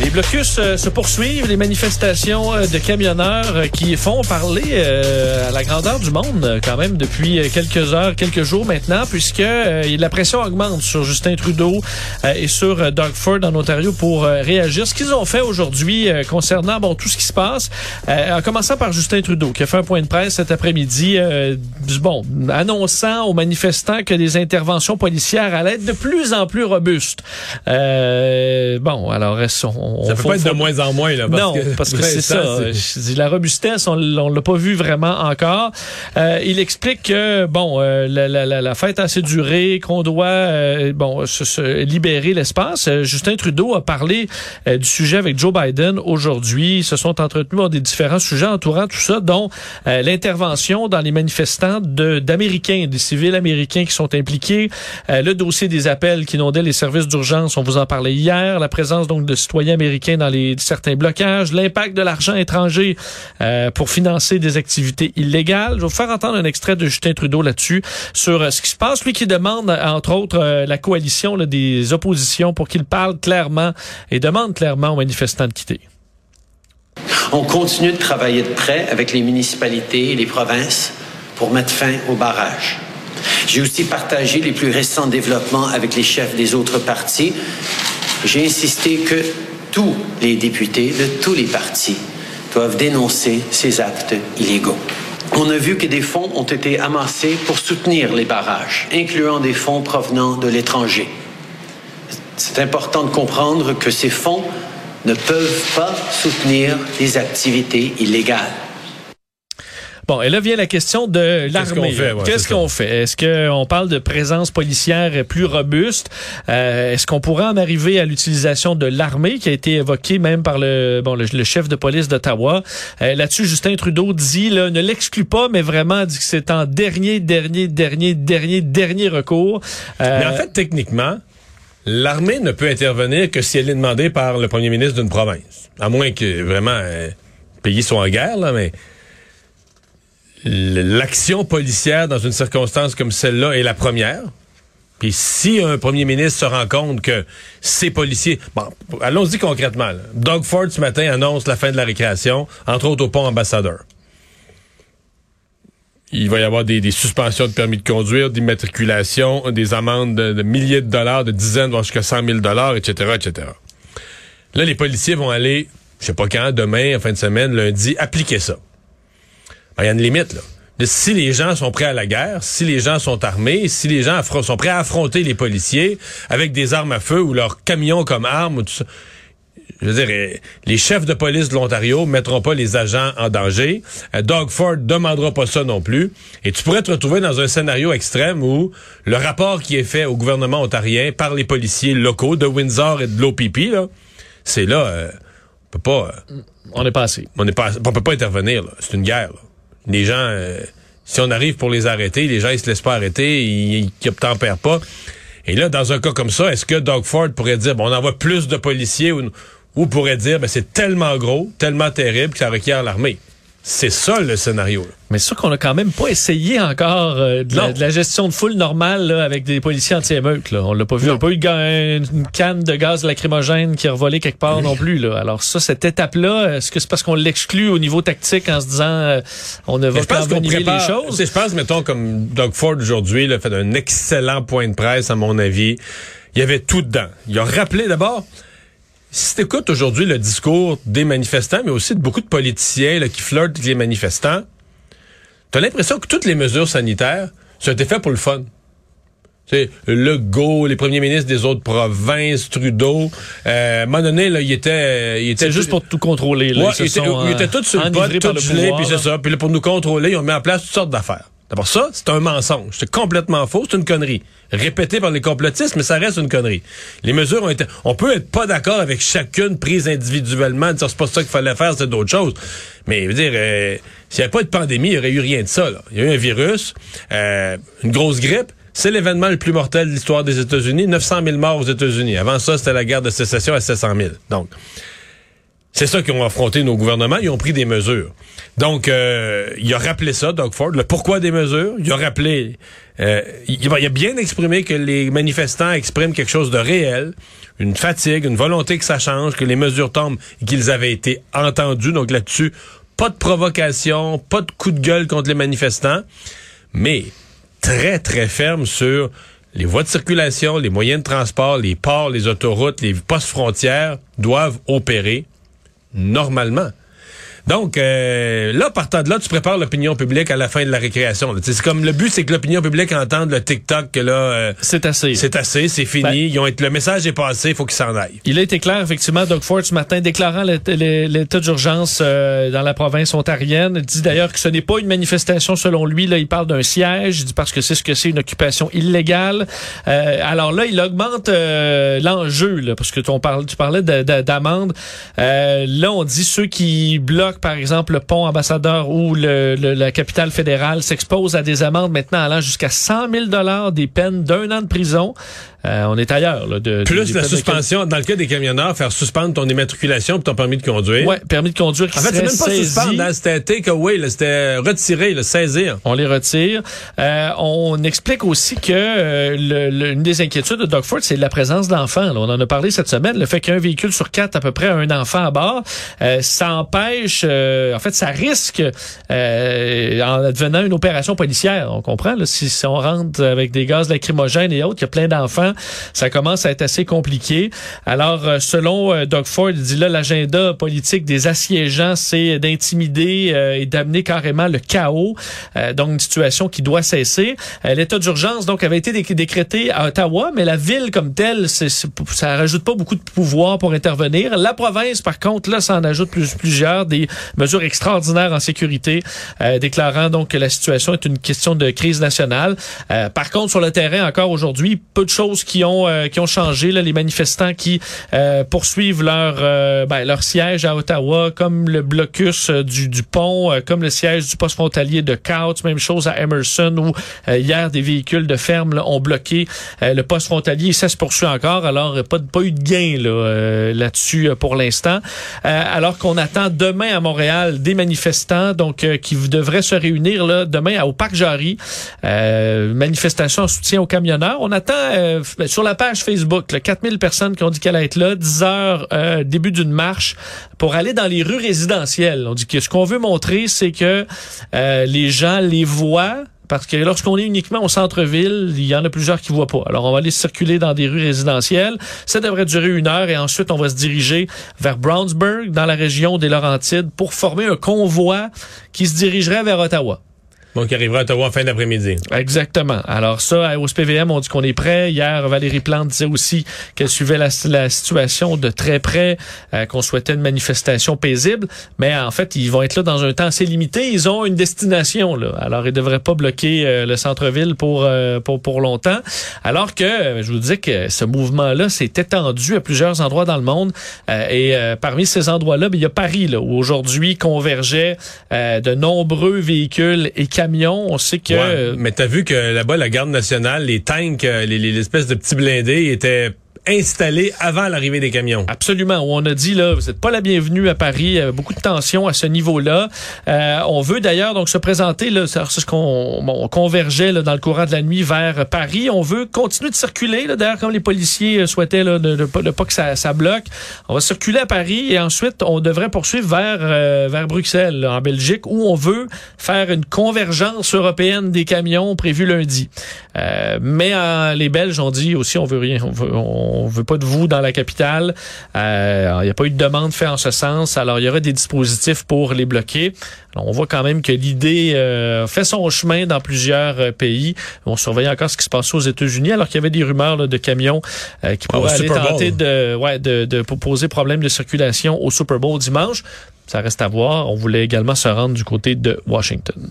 Les blocus euh, se poursuivent, les manifestations euh, de camionneurs euh, qui font parler à la grandeur du monde quand même depuis quelques heures, quelques jours maintenant, puisque la pression augmente sur Justin Trudeau et sur Doug Ford en Ontario pour réagir. Ce qu'ils ont fait aujourd'hui concernant bon tout ce qui se passe, en commençant par Justin Trudeau qui a fait un point de presse cet après-midi, bon annonçant aux manifestants que les interventions policières allaient être de plus en plus robustes. Bon, alors est-ce on, Ça peut pas être de faut- moins en moins, là. Parce non, que, parce que c'est ça. Je dis, la robustesse, on, on l'a pas vu vraiment encore. Euh, il explique que bon, euh, la, la, la, la fête a assez duré, qu'on doit euh, bon se, se libérer l'espace. Euh, Justin Trudeau a parlé euh, du sujet avec Joe Biden aujourd'hui. Ils se sont entretenus des différents sujets entourant tout ça, dont euh, l'intervention dans les manifestants de- d'Américains, des civils américains qui sont impliqués, euh, le dossier des appels qui inondaient les services d'urgence, on vous en parlait hier, la présence donc de citoyens américains dans les certains blocages, l'impact de l'argent étranger euh, pour financer des activités illégales. Je vais vous faire entendre un extrait de Justin Trudeau là-dessus sur euh, ce qui se passe, lui qui demande entre autres euh, la coalition des oppositions pour qu'il parle clairement et demande clairement aux manifestants de quitter. On continue de travailler de près avec les municipalités et les provinces pour mettre fin au barrage. J'ai aussi partagé les plus récents développements avec les chefs des autres partis. J'ai insisté que tous les députés de tous les partis doivent dénoncer ces actes illégaux. On a vu que des fonds ont été amassés pour soutenir les barrages, incluant des fonds provenant de l'étranger. C'est important de comprendre que ces fonds ne peuvent pas soutenir des activités illégales. Bon, et là vient la question de l'armée. qu'on fait, ouais, Qu'est-ce qu'on fait? Est-ce qu'on parle de présence policière plus robuste? Euh, Est-ce qu'on pourrait en arriver à l'utilisation de l'armée qui a été évoquée même par le, bon, le, le chef de police d'Ottawa? Euh, Là-dessus, Justin Trudeau dit, là, ne l'exclut pas, mais vraiment dit que c'est en dernier, dernier, dernier, dernier, dernier recours. Euh, Mais en fait, techniquement, l'armée ne peut intervenir que si elle est demandée par le premier ministre d'une province. À moins que vraiment euh, le pays soit en guerre, là, mais l'action policière dans une circonstance comme celle-là est la première. Puis si un premier ministre se rend compte que ces policiers... Bon, allons-y concrètement. Doug Ford, ce matin, annonce la fin de la récréation, entre autres au pont ambassadeur. Il va y avoir des, suspensions de permis de conduire, d'immatriculation, des amendes de, de milliers de dollars, de dizaines, voire jusqu'à 100 000 dollars, etc., etc. Là, les policiers vont aller, je sais pas quand, demain, en fin de semaine, lundi, appliquer ça. Ben, Il y a une limite, là. De- si les gens sont prêts à la guerre, si les gens sont armés, si les gens sont prêts à affronter les policiers avec des armes à feu ou leurs camions comme armes ou tout ça, je veux dire, euh, les chefs de police de l'Ontario mettront pas les agents en danger. Euh, Doug Ford demandera pas ça non plus. Et tu pourrais te retrouver dans un scénario extrême où le rapport qui est fait au gouvernement ontarien par les policiers locaux de Windsor et de l'OPP, là, c'est là, euh, on peut pas, euh, on est passé. on n'est pas, on peut pas intervenir. là. C'est une guerre. là. Les gens, euh, si on arrive pour les arrêter, les gens ils se laissent pas arrêter, ils, ils obtempèrent pas. Et là, dans un cas comme ça, est-ce que Doug Ford pourrait dire, bon, on envoie plus de policiers ou, ou pourrait dire, ben, c'est tellement gros, tellement terrible que ça requiert l'armée? C'est ça le scénario. là. Mais c'est sûr qu'on a quand même pas essayé encore euh, de, la, Non. de la gestion de foule normale là, avec des policiers anti-émeutes. On l'a pas vu. On n'a pas eu une canne de gaz lacrymogène qui a revolé quelque part non plus. Là. Alors ça, cette étape-là, est-ce que c'est parce qu'on l'exclut au niveau tactique en se disant euh, on ne va qu'on qu'envenimer les choses? Je pense, mettons, comme Doug Ford aujourd'hui, là, fait un excellent point de presse, à mon avis. Il y avait tout dedans. Il a rappelé d'abord. Si tu écoutes aujourd'hui le discours des manifestants, mais aussi de beaucoup de politiciens là, qui flirtent avec les manifestants, tu as l'impression que toutes les mesures sanitaires, ça a été fait pour le fun. Tu sais, le go, les premiers ministres des autres provinces, Trudeau, euh, à un moment donné, là, il était, il était C'est juste pour tout contrôler. Là. Ouais, Ils étaient, ils euh, étaient tous sur le pot, le gelés, puis c'est ça. Puis là, pour nous contrôler, ils ont mis en place toutes sortes d'affaires. D'abord, ça, c'est un mensonge. C'est complètement faux. C'est une connerie. Répété par les complotistes, mais ça reste une connerie. Les mesures ont été... On peut être pas d'accord avec chacune prise individuellement, dire c'est pas ça qu'il fallait faire, c'est d'autres choses. Mais, je veux dire, euh, s'il n'y avait pas de pandémie, il n'y aurait eu rien de ça. Il y a eu un virus, euh, une grosse grippe. C'est l'événement le plus mortel de l'histoire des États-Unis. 900 000 morts aux États-Unis. Avant ça, c'était la guerre de sécession à 700 000. Donc, c'est ça qu'ils ont affronté nos gouvernements. Ils ont pris des mesures. Donc, euh, il a rappelé ça, Doug Ford, le pourquoi des mesures? Il a rappelé, euh, il, il a bien exprimé que les manifestants expriment quelque chose de réel, une fatigue, une volonté que ça change, que les mesures tombent et qu'ils avaient été entendus. Donc là-dessus, pas de provocation, pas de coup de gueule contre les manifestants, mais très, très ferme sur les voies de circulation, les moyens de transport, les ports, les autoroutes, les postes frontières doivent opérer normalement. Donc, euh, là, partant de là, tu prépares l'opinion publique à la fin de la récréation. C'est comme le but, c'est que l'opinion publique entende le TikTok que là, euh, C'est assez. c'est assez, c'est fini. Ben- Ils ont été, le message est passé, il faut qu'ils s'en aillent. Il a été clair, effectivement, Doug Ford, ce matin, déclarant l'état d'urgence euh, dans la province ontarienne. Il dit d'ailleurs que ce n'est pas une manifestation selon lui. Là, il parle d'un siège. Il dit parce que c'est ce que c'est une occupation illégale. Euh, alors là, il augmente l'enjeu, là, parce que tu, on parle, tu parlais de- de- d'amende. Euh, là, on dit ceux qui bloquent, par exemple, le pont ambassadeur ou la capitale fédérale s'exposent à des amendes maintenant allant jusqu'à 100 000 dollars, des peines d'un an de prison. Euh, on est ailleurs. Là, de, Plus des la de- suspension, dans le cas des camionneurs, faire suspendre ton immatriculation et ton permis de conduire. Ouais, permis de conduire qui En fait, c'est même pas suspendre, hein, c'était take away, là, c'était retirer, le saisir. On les retire. Euh, on explique aussi que euh, le- le- une des inquiétudes de Doug Ford, c'est la présence d'enfants. On en a parlé cette semaine. Le fait qu'un véhicule sur quatre, à peu près, a un enfant à bord, euh, ça empêche, euh, en fait, ça risque, euh, en devenant une opération policière. On comprend, là, si, si on rentre avec des gaz lacrymogènes et autres, qu'il y a plein d'enfants, ça commence à être assez compliqué. Alors, euh, selon euh, Doug Ford, il dit là, l'agenda politique des assiégeants, c'est d'intimider euh, et d'amener carrément le chaos. Donc, une situation qui doit cesser. L'état d'urgence, donc, avait été dé- décrété à Ottawa, mais la ville comme telle, c'est- ça rajoute pas beaucoup de pouvoir pour intervenir. La province, par contre, là, ça en ajoute plus, plusieurs, des mesures extraordinaires en sécurité, déclarant donc que la situation est une question de crise nationale. Par contre, sur le terrain, encore aujourd'hui, peu de choses qui ont euh, qui ont changé. Là, les manifestants qui euh, poursuivent leur euh, ben, leur siège à Ottawa, comme le blocus euh, du, du pont, euh, comme le siège du poste frontalier de Couts, même chose à Emerson où hier des véhicules de ferme là, ont bloqué le poste frontalier et ça se poursuit encore. Alors pas pas eu de gain là là-dessus pour l'instant. Alors qu'on attend demain à Montréal des manifestants donc qui devraient se réunir là demain au parc Jarry. Euh, manifestation en soutien aux camionneurs. On attend euh, sur la page Facebook là, 4000 personnes qui ont dit qu'elle allait être là, 10 heures euh, début d'une marche pour aller dans les rues résidentielles. On dit que ce qu'on veut montrer c'est que euh, les gens les voient parce que lorsqu'on est uniquement au centre-ville, il y en a plusieurs qui voient pas. Alors, on va aller circuler dans des rues résidentielles. Ça devrait durer une heure et ensuite, on va se diriger vers Brownsburg, dans la région des Laurentides, pour former un convoi qui se dirigerait vers Ottawa. Donc, il arrivera à Ottawa en fin d'après-midi. Exactement. Alors ça, au SPVM, on dit qu'on est prêt. Hier, Valérie Plante disait aussi qu'elle suivait la, situation de très près, euh, qu'on souhaitait une manifestation paisible. Mais en fait, ils vont être là dans un temps assez limité. Ils ont une destination. Là. Alors, ils devraient pas bloquer euh, le centre-ville pour, euh, pour, pour longtemps. Alors que, je vous dis que ce mouvement-là s'est étendu à plusieurs endroits dans le monde. Et parmi ces endroits-là, ben, il y a Paris, là, où aujourd'hui convergeaient de nombreux véhicules et On sait que... Mais t'as vu que là-bas, la garde nationale, les tanks, euh, les espèces de petits blindés étaient installés avant l'arrivée des camions. Absolument. On a dit là, vous n'êtes pas la bienvenue à Paris. Il y a beaucoup de tensions à ce niveau-là. Euh, on veut d'ailleurs donc se présenter là, c'est ce qu'on bon, on convergeait là, dans le courant de la nuit vers Paris. On veut continuer de circuler. Là, d'ailleurs, comme les policiers euh, souhaitaient là, de, de pas que ça, ça bloque. On va circuler à Paris et ensuite on devrait poursuivre vers euh, vers Bruxelles, là, en Belgique, où on veut faire une convergence européenne des camions prévue lundi. Euh, mais euh, les Belges ont dit aussi on veut rien, on veut, on veut pas de vous dans la capitale. Euh, Il n'y a pas eu de demande faite en ce sens. Alors il y aura des dispositifs pour les bloquer. Alors, on voit quand même que l'idée euh, fait son chemin dans plusieurs euh, pays. On surveille encore ce qui se passe aux États-Unis, alors qu'il y avait des rumeurs là, de camions euh, qui Ah, pourraient aller tenter de, ouais, de, de poser problème de circulation au Super Bowl dimanche. Ça reste à voir. On voulait également se rendre du côté de Washington.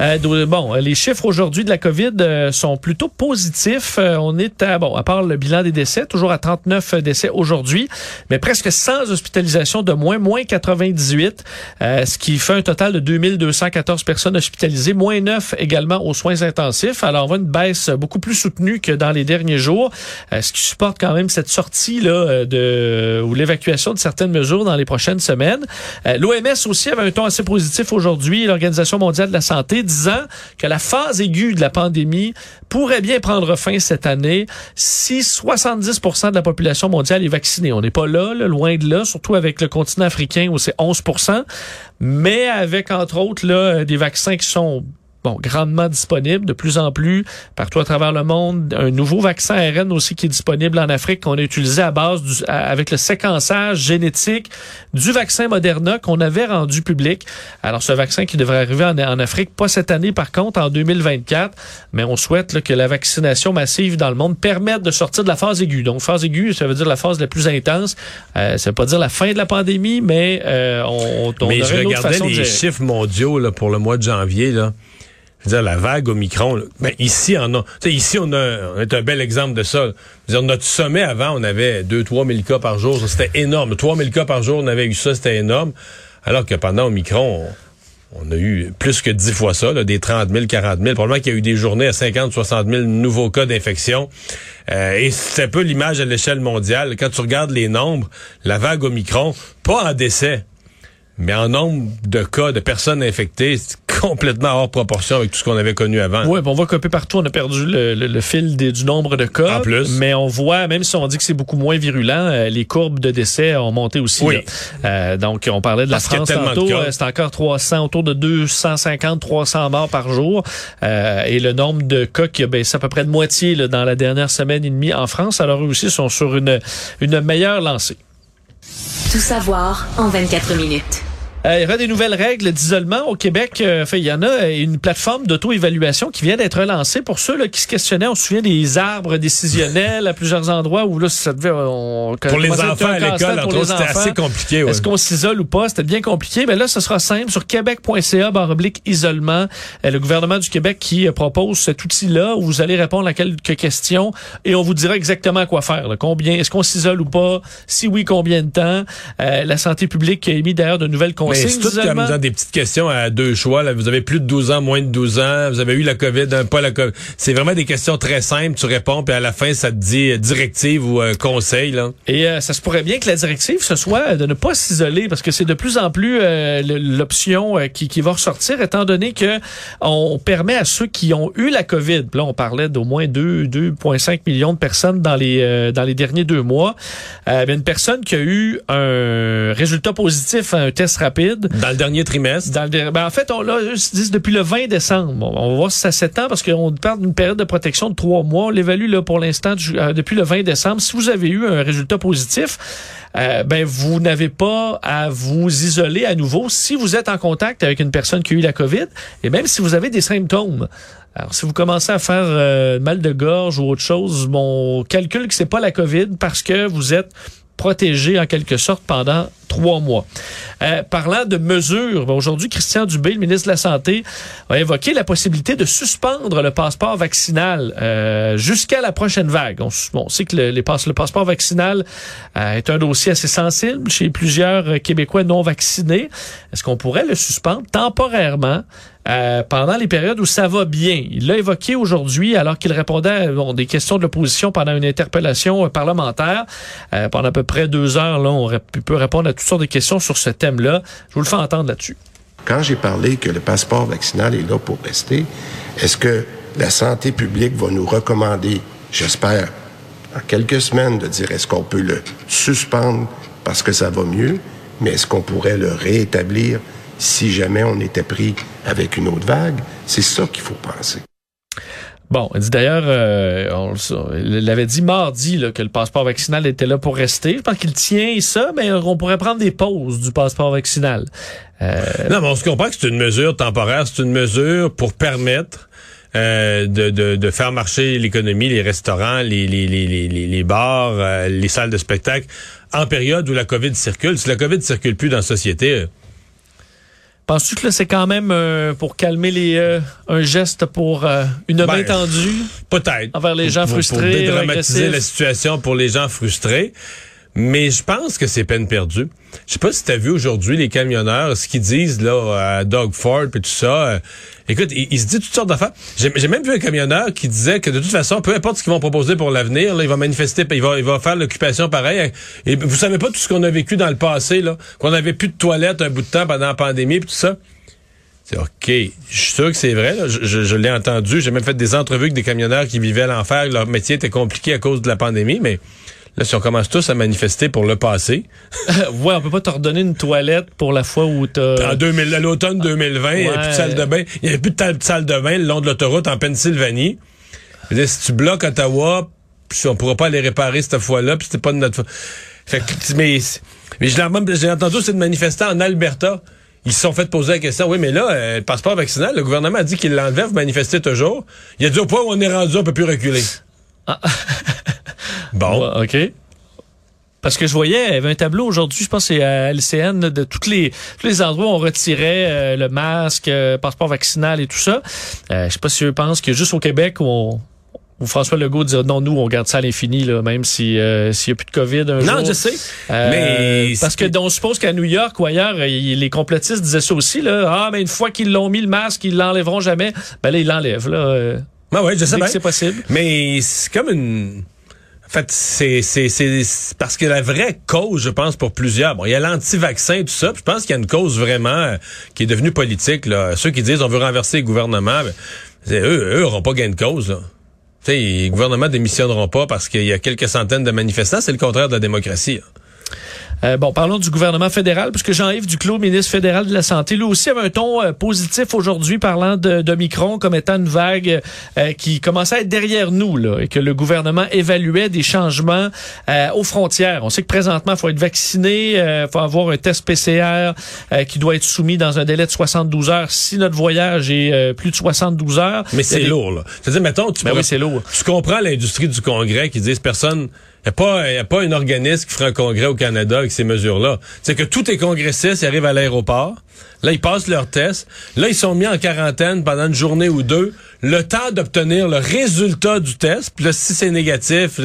Euh, bon, les chiffres aujourd'hui de la COVID euh, sont plutôt positifs. Euh, on est à, bon, à part le bilan des décès, toujours à 39 décès aujourd'hui, mais presque 100 hospitalisations de moins, moins 98, euh, ce qui fait un total de 2214 personnes hospitalisées, moins 9 également aux soins intensifs. Alors, on voit une baisse beaucoup plus soutenue que dans les derniers jours, euh, ce qui supporte quand même cette sortie là euh, de ou l'évacuation de certaines mesures dans les prochaines semaines. Euh, L'OMS aussi avait un ton assez positif aujourd'hui, l'Organisation mondiale de la santé, disant que la phase aiguë de la pandémie pourrait bien prendre fin cette année si 70 de la population mondiale est vaccinée. On n'est pas là, là, loin de là, surtout avec le continent africain où c'est 11% mais avec entre autres là, des vaccins qui sont bon, grandement disponible de plus en plus partout à travers le monde. Un nouveau vaccin ARN aussi qui est disponible en Afrique qu'on a utilisé à base du, avec le séquençage génétique du vaccin Moderna qu'on avait rendu public. Alors ce vaccin qui devrait arriver en, en Afrique, pas cette année par contre, en 2024, mais on souhaite là, que la vaccination massive dans le monde permette de sortir de la phase aiguë. Donc phase aiguë, ça veut dire la phase la plus intense. Euh, ça veut pas dire la fin de la pandémie, mais euh, on, on Mais je regardais les chiffres mondiaux là, pour le mois de janvier. Là. Je veux dire, la vague Omicron, là, ben, ici, en a, ici, on a, on est un bel exemple de ça. Dire, notre sommet avant, on avait 2-3 000 cas par jour. C'était énorme. 3 000 cas par jour, on avait eu ça, c'était énorme. Alors que pendant Omicron, on, on a eu plus que 10 fois ça, là, des 30 000, 40 000. Probablement qu'il y a eu des journées à 50, 60 000 nouveaux cas d'infection. Euh, et c'est un peu l'image à l'échelle mondiale. Quand tu regardes les nombres, la vague Omicron, pas en décès, mais en nombre de cas de personnes infectées, complètement hors proportion avec tout ce qu'on avait connu avant. Oui, on voit qu'un peu partout, on a perdu le, le- le fil des- du nombre de cas. En plus. Mais on voit, même si on dit que c'est beaucoup moins virulent, euh, les courbes de décès ont monté aussi. Oui. Euh, donc, on parlait de la Parce France tantôt. euh, C'est encore 300, autour de 250, 300 morts par jour. Euh, et le nombre de cas qui a baissé à peu près de moitié là, dans la dernière semaine et demie en France. Alors, eux aussi sont sur une, une meilleure lancée. Tout savoir en 24 minutes. Euh, il y aura des nouvelles règles d'isolement au Québec. Euh, fait, il y en a euh, une plateforme d'auto-évaluation qui vient d'être lancée pour ceux là, qui se questionnaient. On se souvient des arbres décisionnels à plusieurs endroits où là, ça devait... On, Pour les enfants à l'école, entre c'était assez compliqué. ouais. Est-ce qu'on s'isole ou pas? C'était bien compliqué. Mais là, ce sera simple. Sur québec.ca, barre oblique isolement, euh, le gouvernement du Québec qui propose cet outil-là où vous allez répondre à quelques questions et on vous dira exactement quoi faire. là. Combien, est-ce qu'on s'isole ou pas? Si oui, combien de temps? Euh, la santé publique a émis d'ailleurs de nouvelles Mais consignes c'est tout comme dans des petites questions à deux choix. Là. Vous avez plus de 12 ans, moins de 12 ans. Vous avez eu la COVID, pas la COVID. C'est vraiment des questions très simples. Tu réponds, puis à la fin, ça te dit euh, directive ou euh, conseil. Là. Et euh, ça se pourrait bien que la directive, ce soit de ne pas s'isoler, parce que c'est de plus en plus euh, l'option euh, qui, qui va ressortir, étant donné que on permet à ceux qui ont eu la COVID, là on parlait d'au moins 2, 2,5 millions de personnes dans les euh, dans les derniers deux mois, euh, une personne qui a eu un résultat positif à un test rapide, Dans le dernier trimestre. dans le ben, en fait, on l'a ils se disent depuis le 20 décembre. On va voir si ça s'étend parce qu'on parle d'une période de protection de trois mois. On l'évalue là pour l'instant euh, depuis le 20 décembre. Si vous avez eu un résultat positif, euh, ben vous n'avez pas à vous isoler à nouveau si vous êtes en contact avec une personne qui a eu la COVID et même si vous avez des symptômes. Alors, si vous commencez à faire euh, mal de gorge ou autre chose, mon calcul que c'est pas la COVID parce que vous êtes protégé en quelque sorte pendant trois mois. Euh, parlant de mesures, ben, aujourd'hui, Christian Dubé, le ministre de la Santé, a évoqué la possibilité de suspendre le passeport vaccinal euh, jusqu'à la prochaine vague. On, on sait que le passeport vaccinal euh, est un dossier assez sensible chez plusieurs euh, Québécois non vaccinés. Est-ce qu'on pourrait le suspendre temporairement euh, pendant les périodes où ça va bien. Il l'a évoqué aujourd'hui alors qu'il répondait à bon, des questions de l'opposition pendant une interpellation euh, parlementaire. Euh, pendant à peu près deux heures, là, on peut répondre à toutes sortes de questions sur ce thème-là. Je vous le fais entendre là-dessus. Quand j'ai parlé que le passeport vaccinal est là pour rester, est-ce que la santé publique va nous recommander, j'espère, en quelques semaines, de dire est-ce qu'on peut le suspendre parce que ça va mieux, mais est-ce qu'on pourrait le réétablir si jamais on était pris avec une autre vague? C'est ça qu'il faut penser. Bon, il dit d'ailleurs, euh, on l'avait dit mardi là, que le passeport vaccinal était là pour rester. Je pense qu'il tient ça, mais on pourrait prendre des pauses du passeport vaccinal. Euh, Non, mais on se comprend que c'est une mesure temporaire. C'est une mesure pour permettre euh, de, de, de faire marcher l'économie, les restaurants, les, les, les, les, les- les bars, euh, les salles de spectacle en période où la COVID circule. Si la COVID circule plus dans la société, euh, Penses-tu que là, c'est quand même euh, pour calmer les euh, un geste pour euh, une main Ben, tendue Peut-être. envers les gens Pour- frustrés, Pour dédramatiser la situation pour les gens frustrés. Mais je pense que c'est peine perdue. Je sais pas si tu as vu aujourd'hui les camionneurs, ce qu'ils disent là à Doug Ford et tout ça. Euh, écoute, ils, se disent toutes sortes d'affaires. J'ai même vu un camionneur qui disait que de toute façon, peu importe ce qu'ils vont proposer pour l'avenir, il va manifester, il va, il va faire l'occupation pareil. Et vous savez pas tout ce qu'on a vécu dans le passé, là, qu'on avait plus de toilettes un bout de temps pendant la pandémie et tout ça. C'est OK. Je suis sûr que c'est vrai. là. Je, je- je l'ai entendu. J'ai même fait des entrevues avec des camionneurs qui vivaient l'enfer. que Leur métier était compliqué à cause de la pandémie. Mais là, si on commence tous à manifester pour le passé, ouais, on peut pas te redonner une toilette pour la fois où t'as... en 2000, à l'automne 2020, il n'y avait plus de salle de bain. Il n'y avait plus de salle de bain le long de l'autoroute en Pennsylvanie. Dire, si tu bloques Ottawa, puis on pourra pas aller réparer cette fois-là, puis c'était pas de notre fa- Fait que, mais, mais j'ai entendu c'est de manifestants en Alberta. Ils se sont fait poser la question. Oui, mais là, euh, le passeport vaccinal, le gouvernement a dit qu'il l'enlevait, vous manifestez toujours. Il a dit au point où on est rendu, on peut plus reculer. Bon. Ouais, OK. Parce que je voyais, il y avait un tableau aujourd'hui, je pense que c'est à LCN, de toutes les, tous les endroits où on retirait euh, le masque, euh, passeport vaccinal et tout ça. Euh, je sais pas si eux pensent que juste au Québec où, on, où François Legault dit non, nous, on garde ça à l'infini, là, même si euh, s'il n'y a plus de COVID un jour. Non, je sais. Euh, mais parce que on suppose qu'à New York ou ailleurs, euh, les complotistes disaient ça aussi. Là. Ah, mais une fois qu'ils l'ont mis le masque, ils l'enlèveront jamais. Ben là, ils l'enlèvent. Là, Ah ouais, je sais bien. c'est possible. Mais c'est comme une. En fait, c'est c'est c'est parce que la vraie cause, je pense, pour plusieurs. Bon, il y a l'anti-vaccin tout ça. puis je pense qu'il y a une cause vraiment euh, qui est devenue politique. Là. Ceux qui disent on veut renverser le gouvernement, ben, eux, eux auront pas gain de cause. Là. Tu sais, les gouvernements démissionneront pas parce qu'il y a quelques centaines de manifestants. C'est le contraire de la démocratie. là. Euh, bon, parlons du gouvernement fédéral, puisque Jean-Yves Duclos, ministre fédéral de la Santé, lui aussi avait un ton euh, positif aujourd'hui, parlant de, de Micron comme étant une vague euh, qui commençait à être derrière nous, là, et que le gouvernement évaluait des changements euh, aux frontières. On sait que présentement, il faut être vacciné, il faut avoir un test PCR euh, qui doit être soumis dans un délai de 72 heures si notre voyage est euh, plus de 72 heures. Mais c'est des- lourd. Là. C'est-à-dire, mettons, tu Ben pourrais- oui, c'est lourd. Je comprends l'industrie du Congrès qui disent personne. Il n'y a, pas- y a pas un organisme qui fera un congrès au Canada avec ces mesures-là. C'est que tous les congressistes arrivent à l'aéroport. Là, ils passent leur test. Là, ils sont mis en quarantaine pendant une journée ou deux. Le temps d'obtenir le résultat du test. Puis là, si c'est négatif...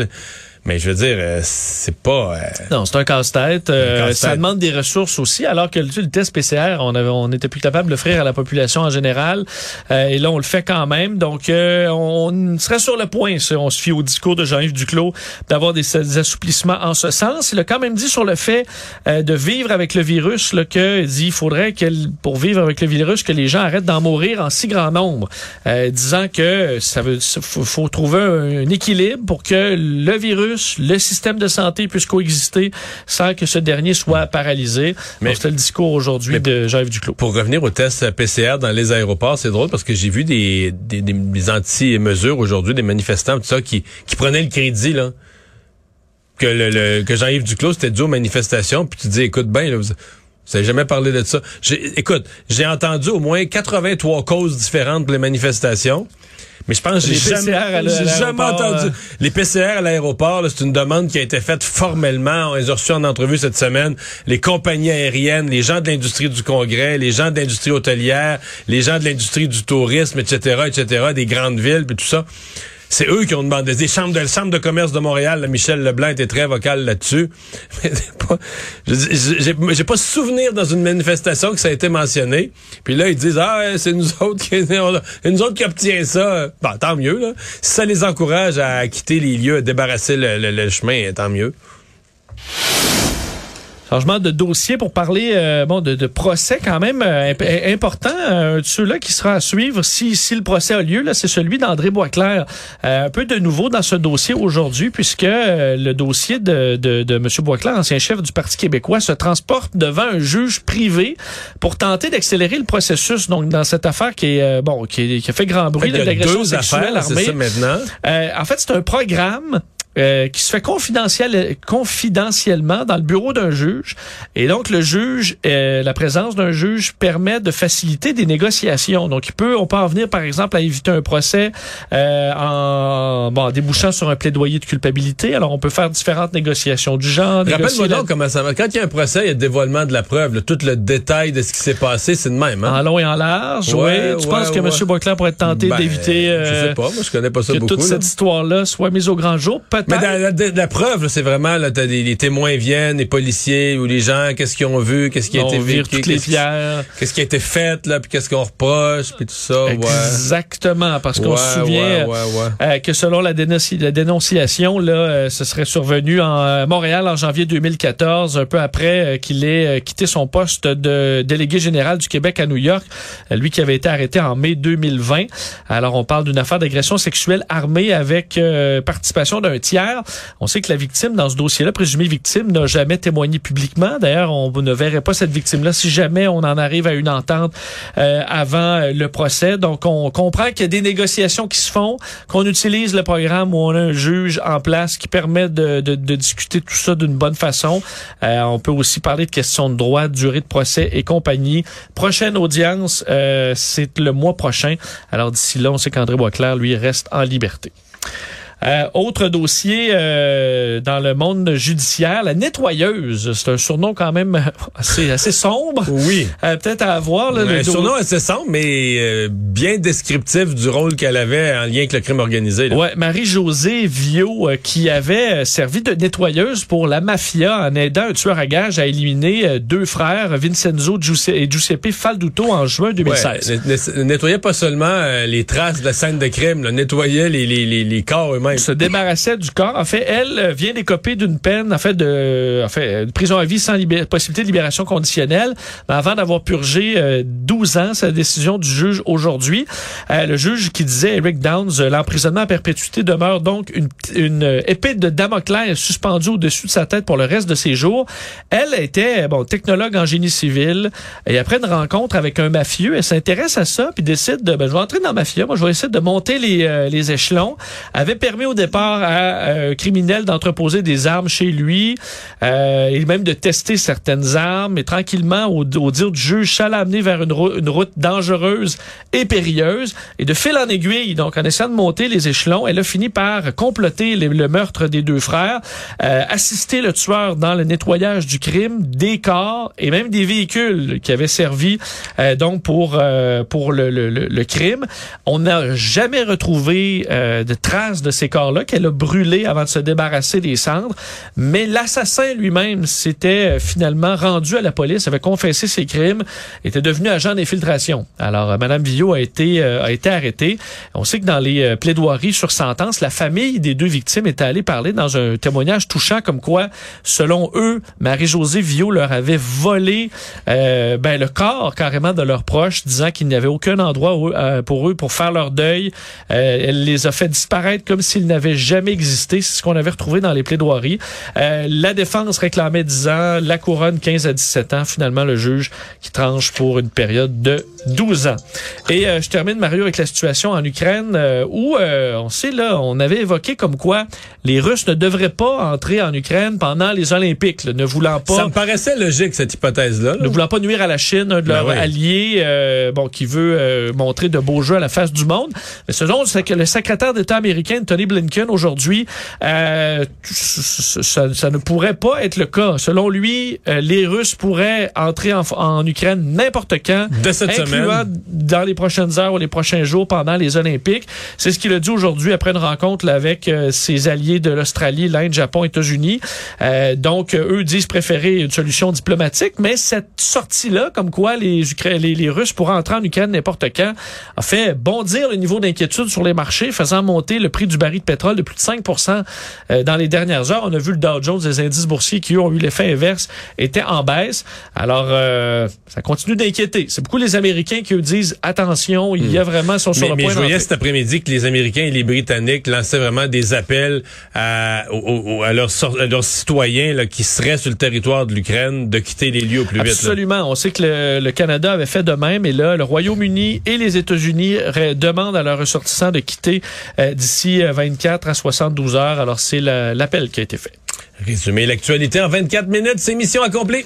Mais je veux dire, euh, c'est pas... euh, Non, c'est un casse-tête. Euh, ça demande des ressources aussi, alors que le test PCR, on avait, on était plus capable de l'offrir à la population en général. Euh, et là, on le fait quand même. Donc, euh, on serait sur le point, si on se fie au discours de Jean-Yves Duclos, d'avoir des, des assouplissements en ce sens. Il a quand même dit sur le fait euh, de vivre avec le virus, là, que il dit il faudrait que, pour vivre avec le virus, que les gens arrêtent d'en mourir en si grand nombre, euh, disant que ça veut, faut, faut trouver un, un équilibre pour que le virus, le système de santé puisse coexister sans que ce dernier soit paralysé. Mais- c'était le discours aujourd'hui de Jean-Yves Duclos. Pour revenir au test PCR dans les aéroports, c'est drôle parce que j'ai vu des, des, des- des anti-mesures aujourd'hui, des manifestants, tout ça, qui, qui prenaient le crédit, là. Que, le, le- que Jean-Yves Duclos, c'était dû aux manifestations, puis tu dis, écoute, ben, là, vous, vous avez jamais parlé de ça. Écoute, j'ai entendu au moins 83 causes différentes pour les manifestations. Mais je pense que j'ai Les jamais, entendu. euh. Les PCR à l'aéroport, c'est une demande qui a été faite formellement. On les a reçus en entrevue cette semaine. Les compagnies aériennes, les gens de l'industrie du congrès, les gens de l'industrie hôtelière, les gens de l'industrie du tourisme, etc., etc., des grandes villes, puis tout ça. C'est eux qui ont demandé. Des chambres de, chambre de commerce de Montréal, Michel Leblanc était très vocal là-dessus. J'ai pas souvenir dans une manifestation que ça a été mentionné. Puis là, ils disent, ah, c'est nous autres qui, nous autres qui obtient ça. Bon, tant mieux, là. Si ça les encourage à quitter les lieux, à débarrasser le, le- le chemin, tant mieux. Changement de dossier pour parler euh, bon de, de procès quand même euh, euh, important. De ceux-là qui sera à suivre si, si le procès a lieu, là, c'est celui d'André Boisclair. Euh, un peu de nouveau dans ce dossier aujourd'hui, puisque euh, le dossier de, de, de M. Boisclair, ancien chef du Parti québécois, se transporte devant un juge privé pour tenter d'accélérer le processus. Donc, dans cette affaire qui est euh, bon, qui, est- qui a fait grand bruit, d'agression deux sexuelle armée. ça maintenant? Euh, en fait, c'est un programme euh, qui se fait confidentiel, confidentiellement dans le bureau d'un juge. Et donc, le juge, euh, la présence d'un juge permet de faciliter des négociations. Donc, il peut, on peut en venir, par exemple, à éviter un procès euh, en, bon, en débouchant sur un plaidoyer de culpabilité. Alors, on peut faire différentes négociations du genre. Rappelle-moi la- donc comment ça va. Quand il y a un procès, il y a le dévoilement de la preuve. là. tout le détail de ce qui s'est passé, c'est de même. Hein? En long et en large, Ouais, oui. Tu ouais, penses que. M. Boisclair pourrait être tenté Ben, d'éviter Je euh, sais pas, moi je connais pas ça que beaucoup. toute là. cette histoire-là soit mise au grand jour? Mais la, preuve, c'est vraiment là, t'as des, les témoins viennent, les policiers ou les gens, qu'est-ce qu'ils ont vu, qu'est-ce qui a été vécu, qu'est-ce qui- a été fait là, puis qu'est-ce qu'on reproche, puis tout ça. Ouais. Exactement, parce qu'on Ouais, se souvient ouais, euh, que selon la, dénonci- la dénonciation, là, euh, ce serait survenu en euh, Montréal en janvier 2014, un peu après qu'il ait quitté son poste de délégué général du Québec à New York, lui qui avait été arrêté en mai 2020. Alors, on parle d'une affaire d'agression sexuelle armée avec participation d'un tiers. On sait que la victime, dans ce dossier-là, présumée victime, n'a jamais témoigné publiquement. D'ailleurs, on ne verrait pas cette victime-là si jamais on en arrive à une entente euh, avant euh, le procès. Donc, on comprend qu'il y a des négociations qui se font, qu'on utilise le programme où on a un juge en place qui permet de, de, de discuter tout ça d'une bonne façon. Euh, on peut aussi parler de questions de droit, durée de procès et compagnie. Prochaine audience, euh, c'est le mois prochain. Alors d'ici là, on sait qu'André Boisclair, lui, reste en liberté. Euh, autre dossier euh, dans le monde judiciaire, la nettoyeuse. C'est un surnom quand même assez, assez sombre. Oui. Euh, Peut-être à avoir. Là, le un do- surnom assez sombre, mais euh, bien descriptif du rôle qu'elle avait en lien avec le crime organisé. là. Ouais, Marie-Josée Viau, euh, qui avait servi de nettoyeuse pour la mafia en aidant un tueur à gages à éliminer deux frères, Vincenzo et Giuseppe Falduto, en juin 2016. Ouais, ne- ne- nettoyait pas seulement les traces de la scène de crime, là, nettoyait les, les, les, les corps eux-mêmes. se débarrassait du corps. En fait, elle euh, vient d'écoper d'une peine, en fait, de, en fait, euh, de prison à vie sans possibilité de libération conditionnelle. Mais avant d'avoir purgé euh, 12 ans, c'est la décision du juge aujourd'hui. Euh, le juge qui disait, Eric Downs, euh, l'emprisonnement à perpétuité demeure donc une, une euh, épée de Damoclès suspendue au-dessus de sa tête pour le reste de ses jours. Elle était, bon, technologue en génie civil. Et après une rencontre avec un mafieux, elle s'intéresse à ça puis décide de, ben, je vais entrer dans la mafia. Moi, je vais essayer de monter les, euh, les échelons. Avait permis au départ à euh, un criminel d'entreposer des armes chez lui euh, et même de tester certaines armes. Mais tranquillement, au, dire du juge, ça l'a amené vers une, rou- une route dangereuse et périlleuse. Et de fil en aiguille, donc en essayant de monter les échelons, elle a fini par comploter le, meurtre des deux frères, euh, assister le tueur dans le nettoyage du crime, des corps et même des véhicules qui avaient servi euh, donc pour euh, pour le, le, le- le crime. On n'a jamais retrouvé euh, de traces de ces corps-là qu'elle a brûlés avant de se débarrasser des cendres. Mais l'assassin lui-même s'était euh, finalement rendu à la police, avait confessé ses crimes, était devenu agent d'infiltration. Alors, euh, Madame Villot a été euh, a été arrêtée. On sait que dans les plaidoiries sur sentence, la famille des deux victimes était allée parler dans un témoignage touchant comme quoi, selon eux, Marie-Josée Villot leur avait volé ben, le corps carrément de leurs proches, disant qu'il n'y avait aucun endroit pour eux pour faire leur deuil. Elle les a fait disparaître comme s'ils n'avaient jamais existé. C'est ce qu'on avait retrouvé dans les plaidoiries. Euh, la défense réclamait 10 ans, la couronne 15 à 17 ans. Finalement, le juge qui tranche pour une période de 12 ans. Et euh, je termine, Mario, avec la situation en Ukraine euh, où, euh, on sait, là, on avait évoqué comme quoi les Russes ne devraient pas entrer en Ukraine pendant les Olympiques, là, ne voulant pas... Ça me paraissait logique, cette hypothèse-là. là. ne voulant pas nuire à la Chine, un de Ben leurs oui. alliés, euh, bon, qui veut euh, montrer de beaux jeux à la face du monde. Mais ce dont c'est que le secrétaire d'État américain, Tony Blinken, aujourd'hui, euh, ça, ça- ça ne pourrait pas être le cas. Selon lui, euh, les Russes pourraient entrer en, en Ukraine n'importe quand, De cette incluant dans les prochaines heures ou les prochains jours pendant les Olympiques. C'est ce qu'il a dit aujourd'hui après une rencontre là, avec euh, ses alliés de l'Australie, l'Inde, Japon, États-Unis. Euh, donc, euh, eux disent préférer une solution diplomatique, mais cette sortie-là, comme quoi les, les, les Russes pourraient entrer en Ukraine n'importe quand, a fait bondir le niveau d'inquiétude sur les marchés, faisant monter le prix du baril de pétrole de plus de 5 euh, dans les dernières heures. On a vu le Dow Jones, les indices boursiers qui ont eu l'effet inverse, étaient en baisse. Alors, euh, ça continue d'inquiéter. C'est beaucoup les Américains Américains qui eux disent attention, il y a vraiment sont sur Hmm. Mais, le mais point je voyais cet après-midi que les Américains et les Britanniques lançaient vraiment des appels à, aux- aux- à leurs, sor- à leurs citoyens là, qui seraient sur le territoire de l'Ukraine de quitter les lieux au plus vite. là. Absolument. On sait que le, le Canada avait fait de même et là, le Royaume-Uni et les États-Unis demandent à leurs ressortissants de quitter euh, d'ici euh, 24 à 72 heures. Alors, c'est la- l'appel qui a été fait. Résumer l'actualité en 24 minutes, c'est mission accomplie.